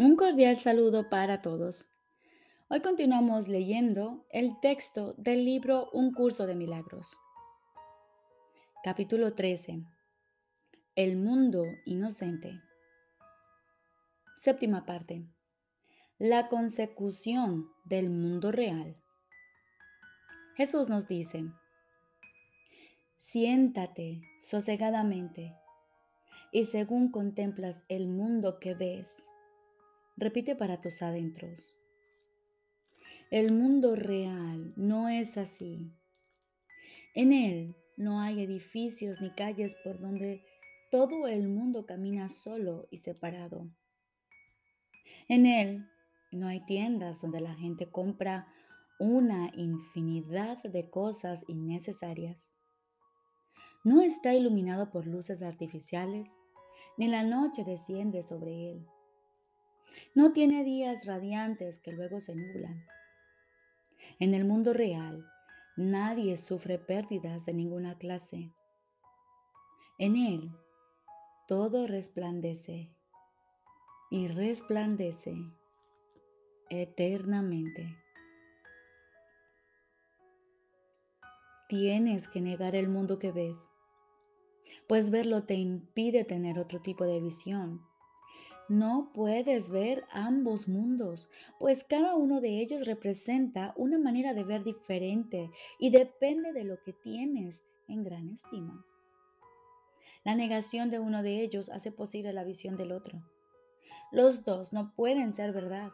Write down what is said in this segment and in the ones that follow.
Un cordial saludo para todos. Hoy continuamos leyendo el texto del libro Un curso de milagros. Capítulo 13. El mundo inocente. Séptima parte. La consecución del mundo real. Jesús nos dice, siéntate sosegadamente y según contemplas el mundo que ves, repite para tus adentros. El mundo real no es así. En él no hay edificios ni calles por donde todo el mundo camina solo y separado. En él no hay tiendas donde la gente compra una infinidad de cosas innecesarias. No está iluminado por luces artificiales, ni la noche desciende sobre él. No tiene días radiantes que luego se nublan. En el mundo real, nadie sufre pérdidas de ninguna clase. En él, todo resplandece y resplandece eternamente. Tienes que negar el mundo que ves, pues verlo te impide tener otro tipo de visión. No puedes ver ambos mundos, pues cada uno de ellos representa una manera de ver diferente y depende de lo que tienes en gran estima. La negación de uno de ellos hace posible la visión del otro. Los dos no pueden ser verdad.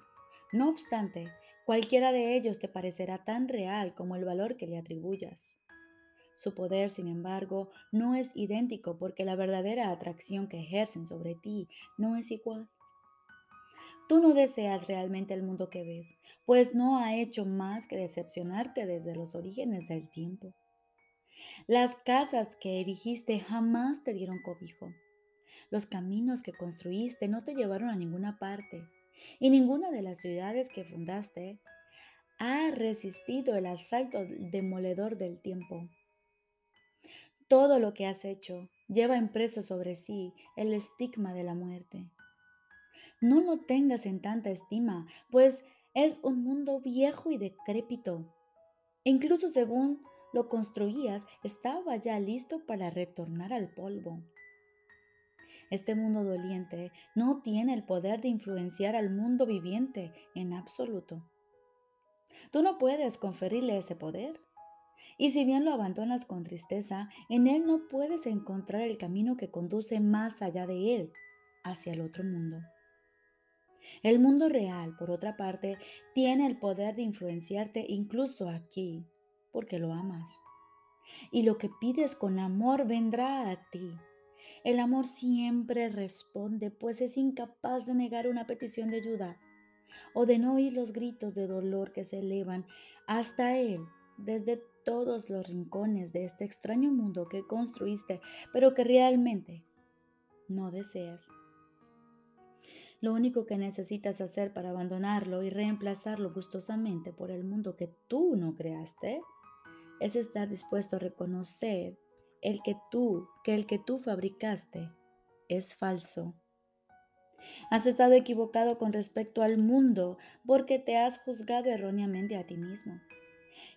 No obstante, cualquiera de ellos te parecerá tan real como el valor que le atribuyas. Su poder, sin embargo, no es idéntico porque la verdadera atracción que ejercen sobre ti no es igual. Tú no deseas realmente el mundo que ves, pues no ha hecho más que decepcionarte desde los orígenes del tiempo. Las casas que erigiste jamás te dieron cobijo. Los caminos que construiste no te llevaron a ninguna parte, y ninguna de las ciudades que fundaste ha resistido el asalto demoledor del tiempo. Todo lo que has hecho lleva impreso sobre sí el estigma de la muerte. No lo tengas en tanta estima, pues es un mundo viejo y decrépito. incluso según lo construías, estaba ya listo para retornar al polvo. Este mundo doliente no tiene el poder de influenciar al mundo viviente en absoluto. Tú no puedes conferirle ese poder. Y si bien lo abandonas con tristeza, en él no puedes encontrar el camino que conduce más allá de él, hacia el otro mundo. El mundo real, por otra parte, tiene el poder de influenciarte incluso aquí, porque lo amas. Y lo que pides con amor vendrá a ti. El amor siempre responde, pues es incapaz de negar una petición de ayuda o de no oír los gritos de dolor que se elevan hasta él desde todos los rincones de este extraño mundo que construiste, pero que realmente no deseas. Lo único que necesitas hacer para abandonarlo y reemplazarlo gustosamente por el mundo que tú no creaste es estar dispuesto a reconocer el que tú, que el que tú fabricaste es falso. Has estado equivocado con respecto al mundo porque te has juzgado erróneamente a ti mismo.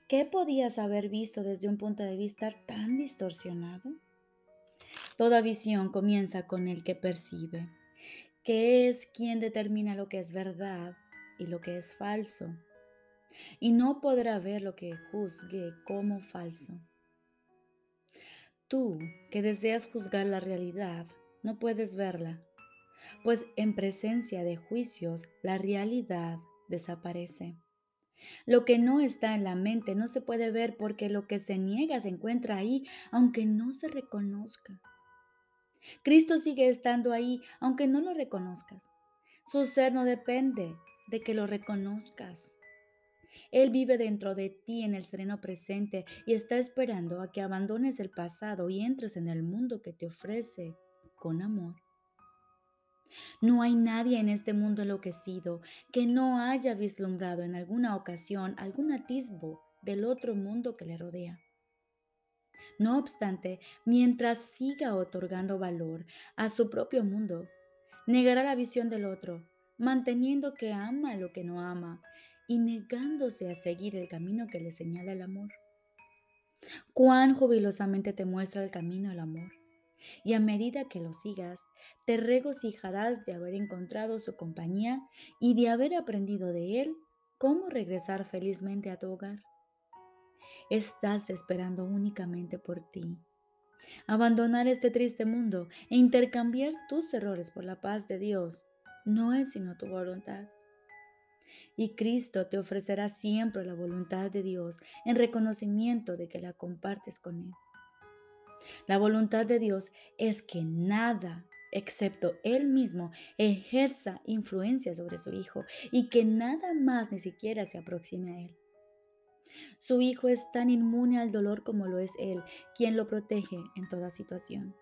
¿Qué podías haber visto desde un punto de vista tan distorsionado? Toda visión comienza con el que percibe, que es quien determina lo que es verdad y lo que es falso, y no podrá ver lo que juzgue como falso. Tú, que deseas juzgar la realidad, no puedes verla, pues en presencia de juicios la realidad desaparece. Lo que no está en la mente no se puede ver porque lo que se niega se encuentra ahí, aunque no se reconozca. Cristo sigue estando ahí, aunque no lo reconozcas. Su ser no depende de que lo reconozcas. Él vive dentro de ti en el sereno presente y está esperando a que abandones el pasado y entres en el mundo que te ofrece con amor. No hay nadie en este mundo enloquecido que no haya vislumbrado en alguna ocasión algún atisbo del otro mundo que le rodea. No obstante, mientras siga otorgando valor a su propio mundo, negará la visión del otro, manteniendo que ama lo que no ama y negándose a seguir el camino que le señala el amor. Cuán jubilosamente te muestra el camino el amor, y a medida que lo sigas, te regocijarás de haber encontrado su compañía y de haber aprendido de él cómo regresar felizmente a tu hogar. Estás esperando únicamente por ti. Abandonar este triste mundo e intercambiar tus errores por la paz de Dios no es sino tu voluntad. Y Cristo te ofrecerá siempre la voluntad de Dios en reconocimiento de que la compartes con Él. La voluntad de Dios es que nada, excepto Él mismo, ejerza influencia sobre su Hijo y que nada más ni siquiera se aproxime a Él. Su Hijo es tan inmune al dolor como lo es Él, quien lo protege en toda situación.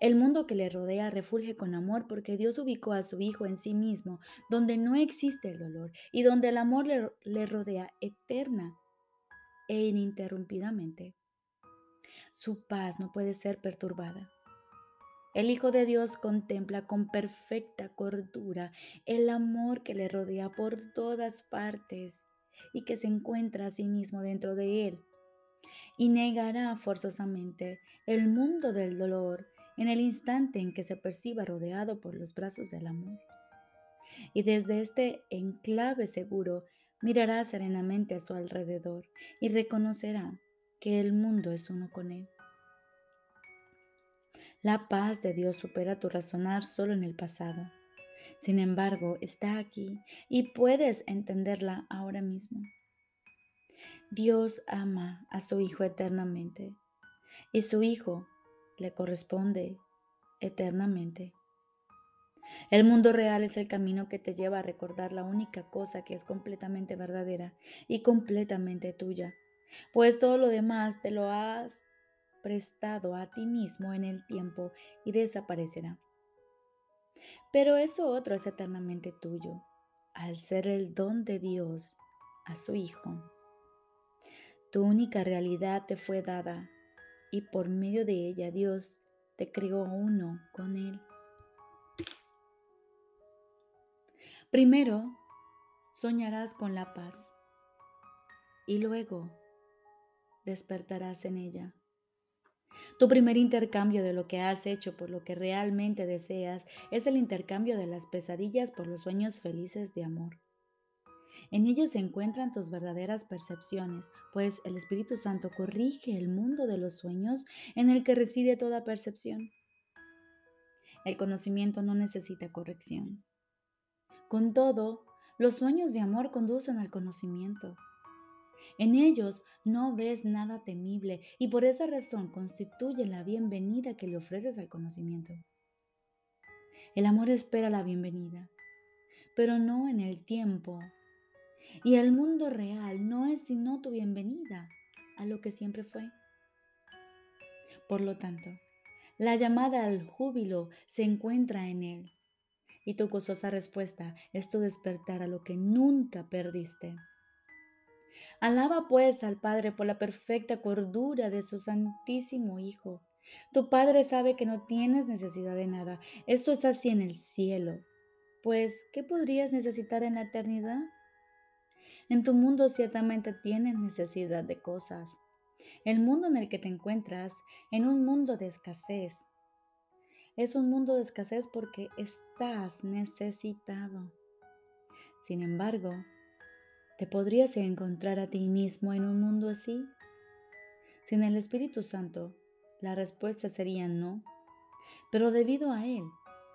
El mundo que le rodea refulge con amor porque Dios ubicó a su Hijo en sí mismo, donde no existe el dolor y donde el amor le, rodea eterna e ininterrumpidamente. Su paz no puede ser perturbada. El Hijo de Dios contempla con perfecta cordura el amor que le rodea por todas partes y que se encuentra a sí mismo dentro de él. Y negará forzosamente el mundo del dolor en el instante en que se perciba rodeado por los brazos del amor. Y desde este enclave seguro mirará serenamente a su alrededor y reconocerá que el mundo es uno con él. La paz de Dios supera tu razonar solo en el pasado. Sin embargo, está aquí y puedes entenderla ahora mismo. Dios ama a su Hijo eternamente y su Hijo le corresponde eternamente. El mundo real es el camino que te lleva a recordar la única cosa que es completamente verdadera y completamente tuya, pues todo lo demás te lo has prestado a ti mismo en el tiempo y desaparecerá. Pero eso otro es eternamente tuyo, al ser el don de Dios a su Hijo. Tu única realidad te fue dada y por medio de ella Dios te creó uno con Él. Primero, soñarás con la paz y luego despertarás en ella. Tu primer intercambio de lo que has hecho por lo que realmente deseas es el intercambio de las pesadillas por los sueños felices de amor. En ellos se encuentran tus verdaderas percepciones, pues el Espíritu Santo corrige el mundo de los sueños en el que reside toda percepción. El conocimiento no necesita corrección. Con todo, los sueños de amor conducen al conocimiento. En ellos no ves nada temible y por esa razón constituyen la bienvenida que le ofreces al conocimiento. El amor espera la bienvenida, pero no en el tiempo y el mundo real no es sino tu bienvenida a lo que siempre fue. Por lo tanto, la llamada al júbilo se encuentra en él y tu gozosa respuesta es tu despertar a lo que nunca perdiste. Alaba pues al Padre por la perfecta cordura de su Santísimo Hijo. Tu Padre sabe que no tienes necesidad de nada. Esto es así en el cielo. Pues, ¿qué podrías necesitar en la eternidad? En tu mundo ciertamente tienes necesidad de cosas. El mundo en el que te encuentras, en un mundo de escasez, es un mundo de escasez porque estás necesitado. Sin embargo, ¿te podrías encontrar a ti mismo en un mundo así? Sin el Espíritu Santo, la respuesta sería no, pero debido a Él,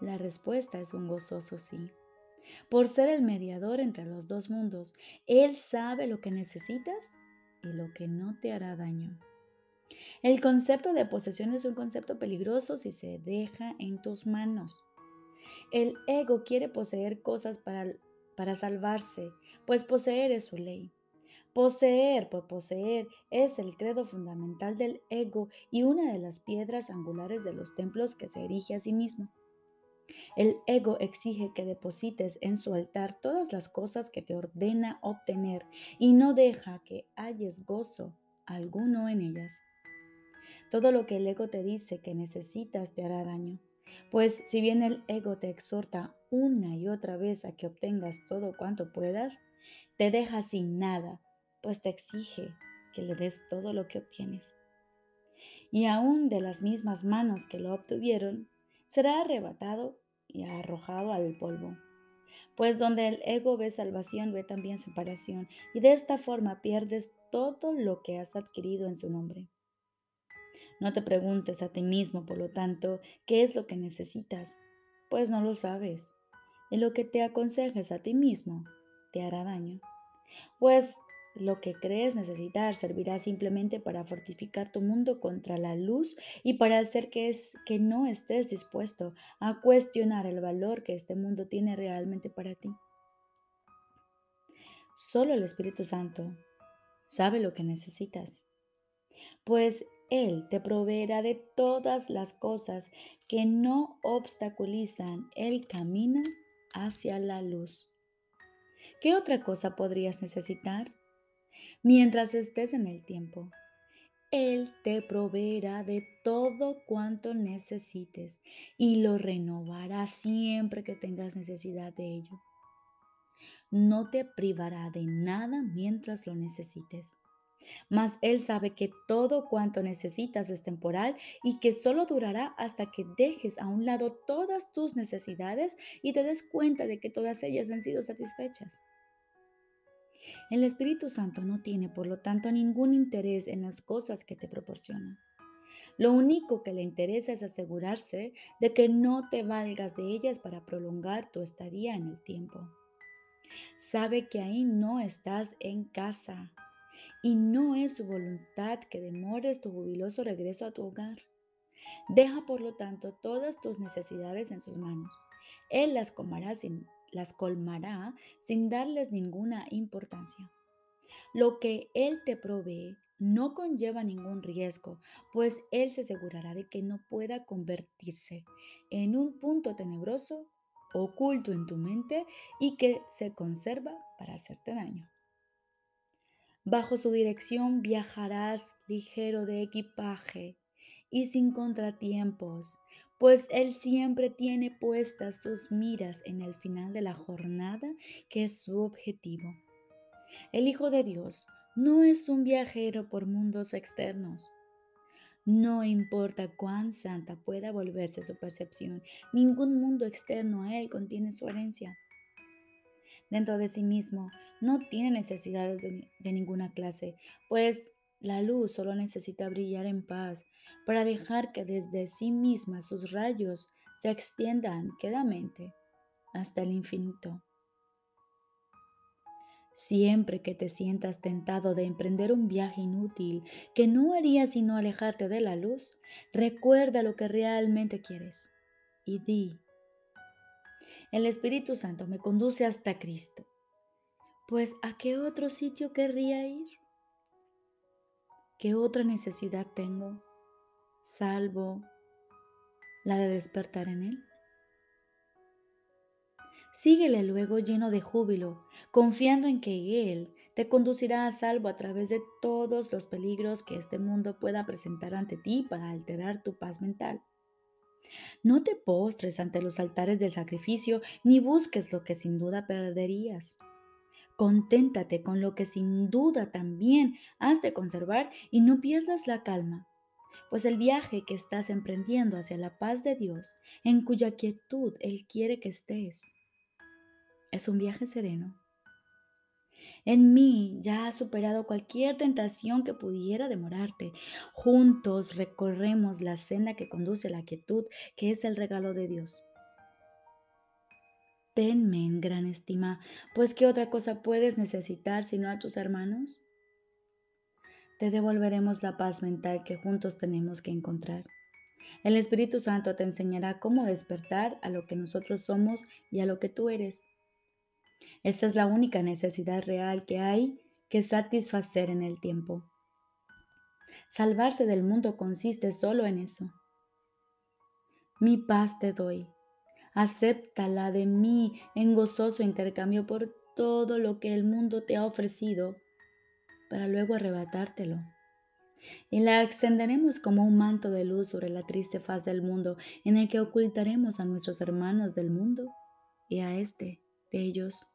la respuesta es un gozoso sí. Por ser el mediador entre los dos mundos, Él sabe lo que necesitas y lo que no te hará daño. El concepto de posesión es un concepto peligroso si se deja en tus manos. El ego quiere poseer cosas para, para salvarse, pues poseer es su ley. Poseer por poseer es el credo fundamental del ego y una de las piedras angulares de los templos que se erige a sí mismo. El ego exige que deposites en su altar todas las cosas que te ordena obtener y no deja que halles gozo alguno en ellas. Todo lo que el ego te dice que necesitas te hará daño. Pues si bien el ego te exhorta una y otra vez a que obtengas todo cuanto puedas, te deja sin nada, pues te exige que le des todo lo que obtienes. Y aún de las mismas manos que lo obtuvieron, será arrebatado y arrojado al polvo. Pues donde el ego ve salvación, ve también separación, y de esta forma pierdes todo lo que has adquirido en su nombre. No te preguntes a ti mismo, por lo tanto, qué es lo que necesitas, pues no lo sabes. Y lo que te aconsejes a ti mismo te hará daño. Pues lo que crees necesitar servirá simplemente para fortificar tu mundo contra la luz y para hacer que, es, que no estés dispuesto a cuestionar el valor que este mundo tiene realmente para ti. Solo el Espíritu Santo sabe lo que necesitas, pues él te proveerá de todas las cosas que no obstaculizan el camino hacia la luz. ¿Qué otra cosa podrías necesitar? Mientras estés en el tiempo, Él te proveerá de todo cuanto necesites y lo renovará siempre que tengas necesidad de ello. No te privará de nada mientras lo necesites. Mas Él sabe que todo cuanto necesitas es temporal y que solo durará hasta que dejes a un lado todas tus necesidades y te des cuenta de que todas ellas han sido satisfechas. El Espíritu Santo no tiene, por lo tanto, ningún interés en las cosas que te proporciona. Lo único que le interesa es asegurarse de que no te valgas de ellas para prolongar tu estadía en el tiempo. Sabe que ahí no estás en casa, y no es su voluntad que demores tu jubiloso regreso a tu hogar. Deja por lo tanto todas tus necesidades en sus manos. Él las colmará sin, las colmará sin darles ninguna importancia. Lo que Él te provee no conlleva ningún riesgo, pues Él se asegurará de que no pueda convertirse en un punto tenebroso oculto en tu mente y que se conserva para hacerte daño. Bajo su dirección viajarás ligero de equipaje y sin contratiempos, pues Él siempre tiene puestas sus miras en el final de la jornada, que es su objetivo. El Hijo de Dios no es un viajero por mundos externos. No importa cuán santa pueda volverse su percepción, ningún mundo externo a Él contiene su herencia. Dentro de sí mismo no tiene necesidades de, ninguna clase, pues la luz solo necesita brillar en paz para dejar que desde sí misma sus rayos se extiendan quedamente hasta el infinito. Siempre que te sientas tentado de emprender un viaje inútil que no haría sino alejarte de la luz, recuerda lo que realmente quieres y di, el Espíritu Santo me conduce hasta Cristo pues ¿a qué otro sitio querría ir? ¿Qué otra necesidad tengo, salvo la de despertar en Él? Síguele luego lleno de júbilo, confiando en que Él te conducirá a salvo a través de todos los peligros que este mundo pueda presentar ante ti para alterar tu paz mental. No te postres ante los altares del sacrificio ni busques lo que sin duda perderías. Conténtate con lo que sin duda también has de conservar y no pierdas la calma, pues el viaje que estás emprendiendo hacia la paz de Dios, en cuya quietud Él quiere que estés, es un viaje sereno. En mí ya has superado cualquier tentación que pudiera demorarte. Juntos recorremos la senda que conduce a la quietud, que es el regalo de Dios tenme en gran estima, pues ¿qué otra cosa puedes necesitar sino a tus hermanos? Te devolveremos la paz mental que juntos tenemos que encontrar. El Espíritu Santo te enseñará cómo despertar a lo que nosotros somos y a lo que tú eres. Esa es la única necesidad real que hay que satisfacer en el tiempo. Salvarse del mundo consiste solo en eso. Mi paz te doy, acéptala de mí en gozoso intercambio por todo lo que el mundo te ha ofrecido para luego arrebatártelo. y la extenderemos como un manto de luz sobre la triste faz del mundo en el que ocultaremos a nuestros hermanos del mundo y a este de ellos.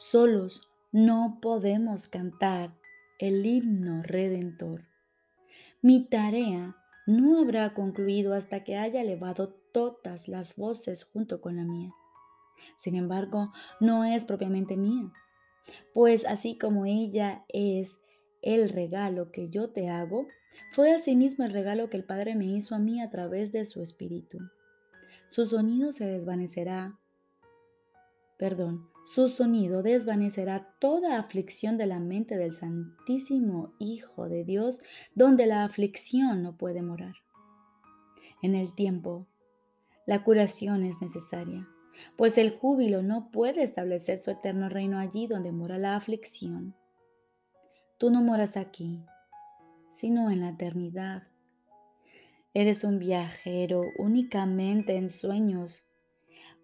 Solos no podemos cantar el himno redentor. Mi tarea no habrá concluido hasta que haya elevado todas las voces junto con la mía. Sin embargo, no es propiamente mía, pues así como ella es el regalo que yo te hago, fue asimismo el regalo que el Padre me hizo a mí a través de su Espíritu. Su sonido se desvanecerá, perdón, su sonido desvanecerá toda aflicción de la mente del Santísimo Hijo de Dios, donde la aflicción no puede morar. En el tiempo, la curación es necesaria, pues el júbilo no puede establecer su eterno reino allí donde mora la aflicción. Tú no moras aquí, sino en la eternidad. Eres un viajero únicamente en sueños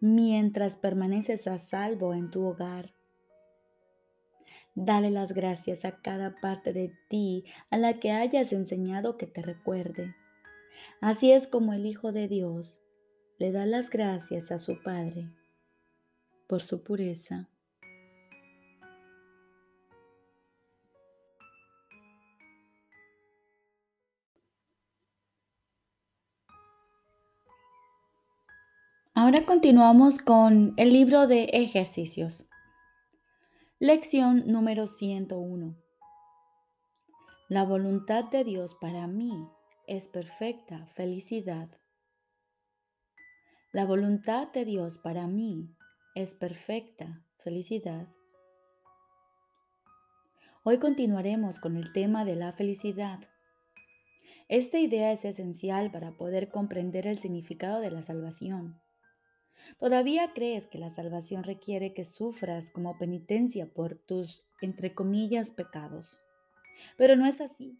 mientras permaneces a salvo en tu hogar. Dale las gracias a cada parte de ti a la que hayas enseñado que te recuerde. Así es como el Hijo de Dios le da las gracias a su Padre por su pureza. Ahora continuamos con el libro de ejercicios. Lección número 101. La voluntad de Dios para mí es perfecta felicidad. La voluntad de Dios para mí es perfecta felicidad. Hoy continuaremos con el tema de la felicidad. Esta idea es esencial para poder comprender el significado de la salvación ¿Todavía crees que la salvación requiere que sufras como penitencia por tus, entre comillas, pecados? Pero no es así.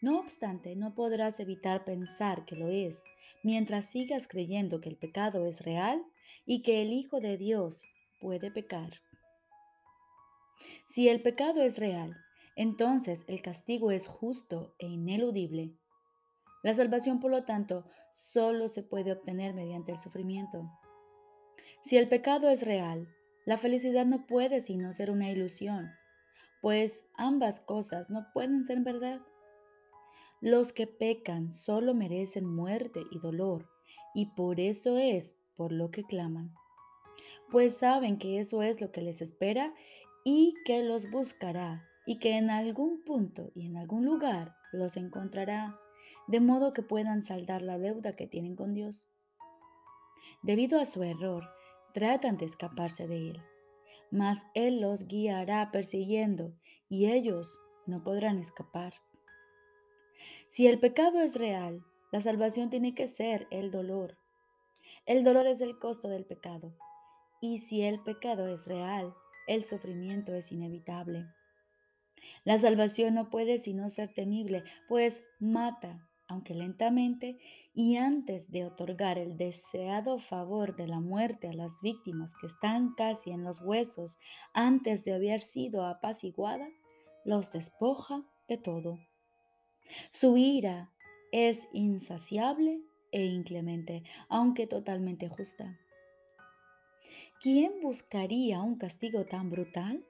No obstante, no podrás evitar pensar que lo es mientras sigas creyendo que el pecado es real y que el Hijo de Dios puede pecar. Si el pecado es real, entonces el castigo es justo e ineludible. La salvación, por lo tanto, solo se puede obtener mediante el sufrimiento. Si el pecado es real, la felicidad no puede sino ser una ilusión, pues ambas cosas no pueden ser verdad. Los que pecan solo merecen muerte y dolor, y por eso es por lo que claman, pues saben que eso es lo que les espera y que los buscará, y que en algún punto y en algún lugar los encontrará, de modo que puedan saldar la deuda que tienen con Dios. Debido a su error, tratan de escaparse de Él, mas Él los guiará persiguiendo y ellos no podrán escapar. Si el pecado es real, la salvación tiene que ser el dolor. El dolor es el costo del pecado. Y si el pecado es real, el sufrimiento es inevitable. La salvación no puede sino ser temible, pues mata, aunque lentamente, y antes de otorgar el deseado favor de la muerte a las víctimas que están casi en los huesos antes de haber sido apaciguada, los despoja de todo. Su ira es insaciable e inclemente, aunque totalmente justa. ¿Quién buscaría un castigo tan brutal?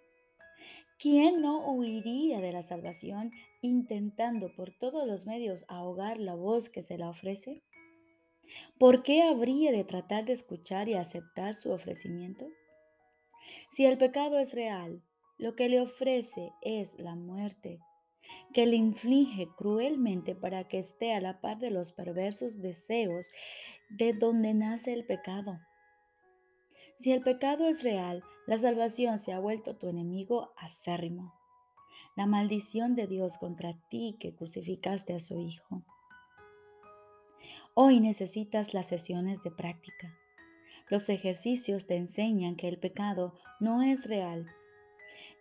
¿Quién no huiría de la salvación intentando por todos los medios ahogar la voz que se la ofrece? ¿Por qué habría de tratar de escuchar y aceptar su ofrecimiento? Si el pecado es real, lo que le ofrece es la muerte, que le inflige cruelmente para que esté a la par de los perversos deseos de donde nace el pecado. Si el pecado es real, la salvación se ha vuelto tu enemigo acérrimo. La maldición de Dios contra ti que crucificaste a su Hijo. Hoy necesitas las sesiones de práctica. Los ejercicios te enseñan que el pecado no es real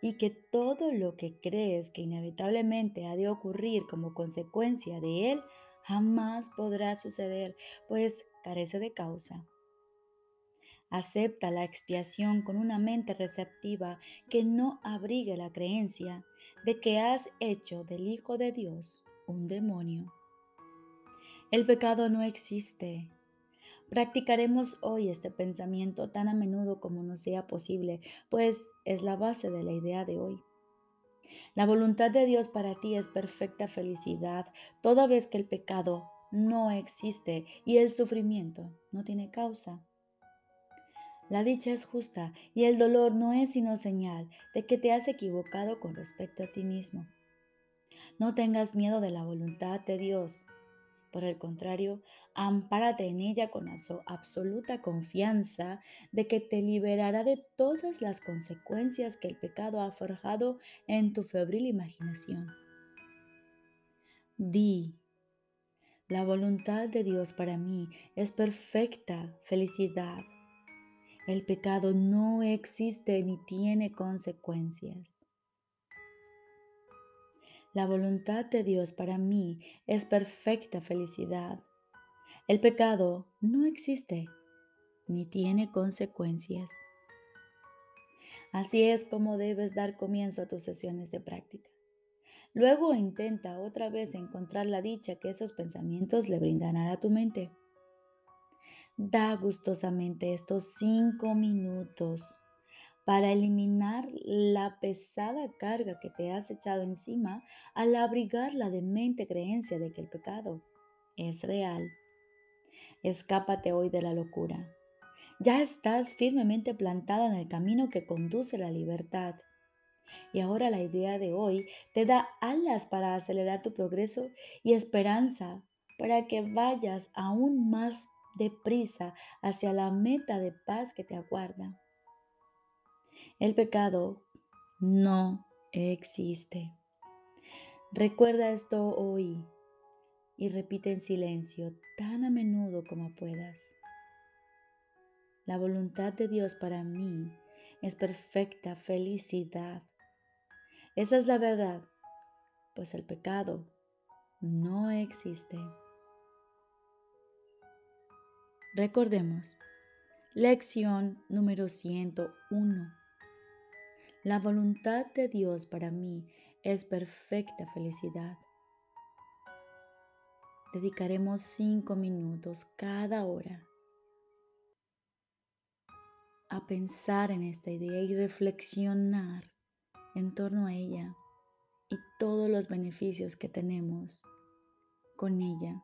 y que todo lo que crees que inevitablemente ha de ocurrir como consecuencia de él jamás podrá suceder, pues carece de causa. Acepta la expiación con una mente receptiva que no abrigue la creencia de que has hecho del Hijo de Dios un demonio. El pecado no existe. Practicaremos hoy este pensamiento tan a menudo como nos sea posible, pues es la base de la idea de hoy. La voluntad de Dios para ti es perfecta felicidad, toda vez que el pecado no existe y el sufrimiento no tiene causa. La dicha es justa y el dolor no es sino señal de que te has equivocado con respecto a ti mismo. No tengas miedo de la voluntad de Dios. Por el contrario, ampárate en ella con absoluta confianza de que te liberará de todas las consecuencias que el pecado ha forjado en tu febril imaginación. Di, la voluntad de Dios para mí es perfecta felicidad el pecado no existe ni tiene consecuencias. La voluntad de Dios para mí es perfecta felicidad. El pecado no existe ni tiene consecuencias. Así es como debes dar comienzo a tus sesiones de práctica. Luego intenta otra vez encontrar la dicha que esos pensamientos le brindarán a tu mente. Da gustosamente estos cinco minutos para eliminar la pesada carga que te has echado encima al abrigar la demente creencia de que el pecado es real. Escápate hoy de la locura. Ya estás firmemente plantada en el camino que conduce a la libertad. Y ahora la idea de hoy te da alas para acelerar tu progreso y esperanza para que vayas aún más deprisa hacia la meta de paz que te aguarda. El pecado no existe. Recuerda esto hoy y repite en silencio tan a menudo como puedas. La voluntad de Dios para mí es perfecta felicidad. Esa es la verdad, pues el pecado no existe. Recordemos, lección número 101. La voluntad de Dios para mí es perfecta felicidad. Dedicaremos cinco minutos cada hora a pensar en esta idea y reflexionar en torno a ella y todos los beneficios que tenemos con ella.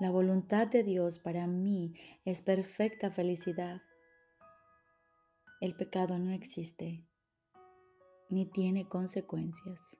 La voluntad de Dios para mí es perfecta felicidad. El pecado no existe ni tiene consecuencias.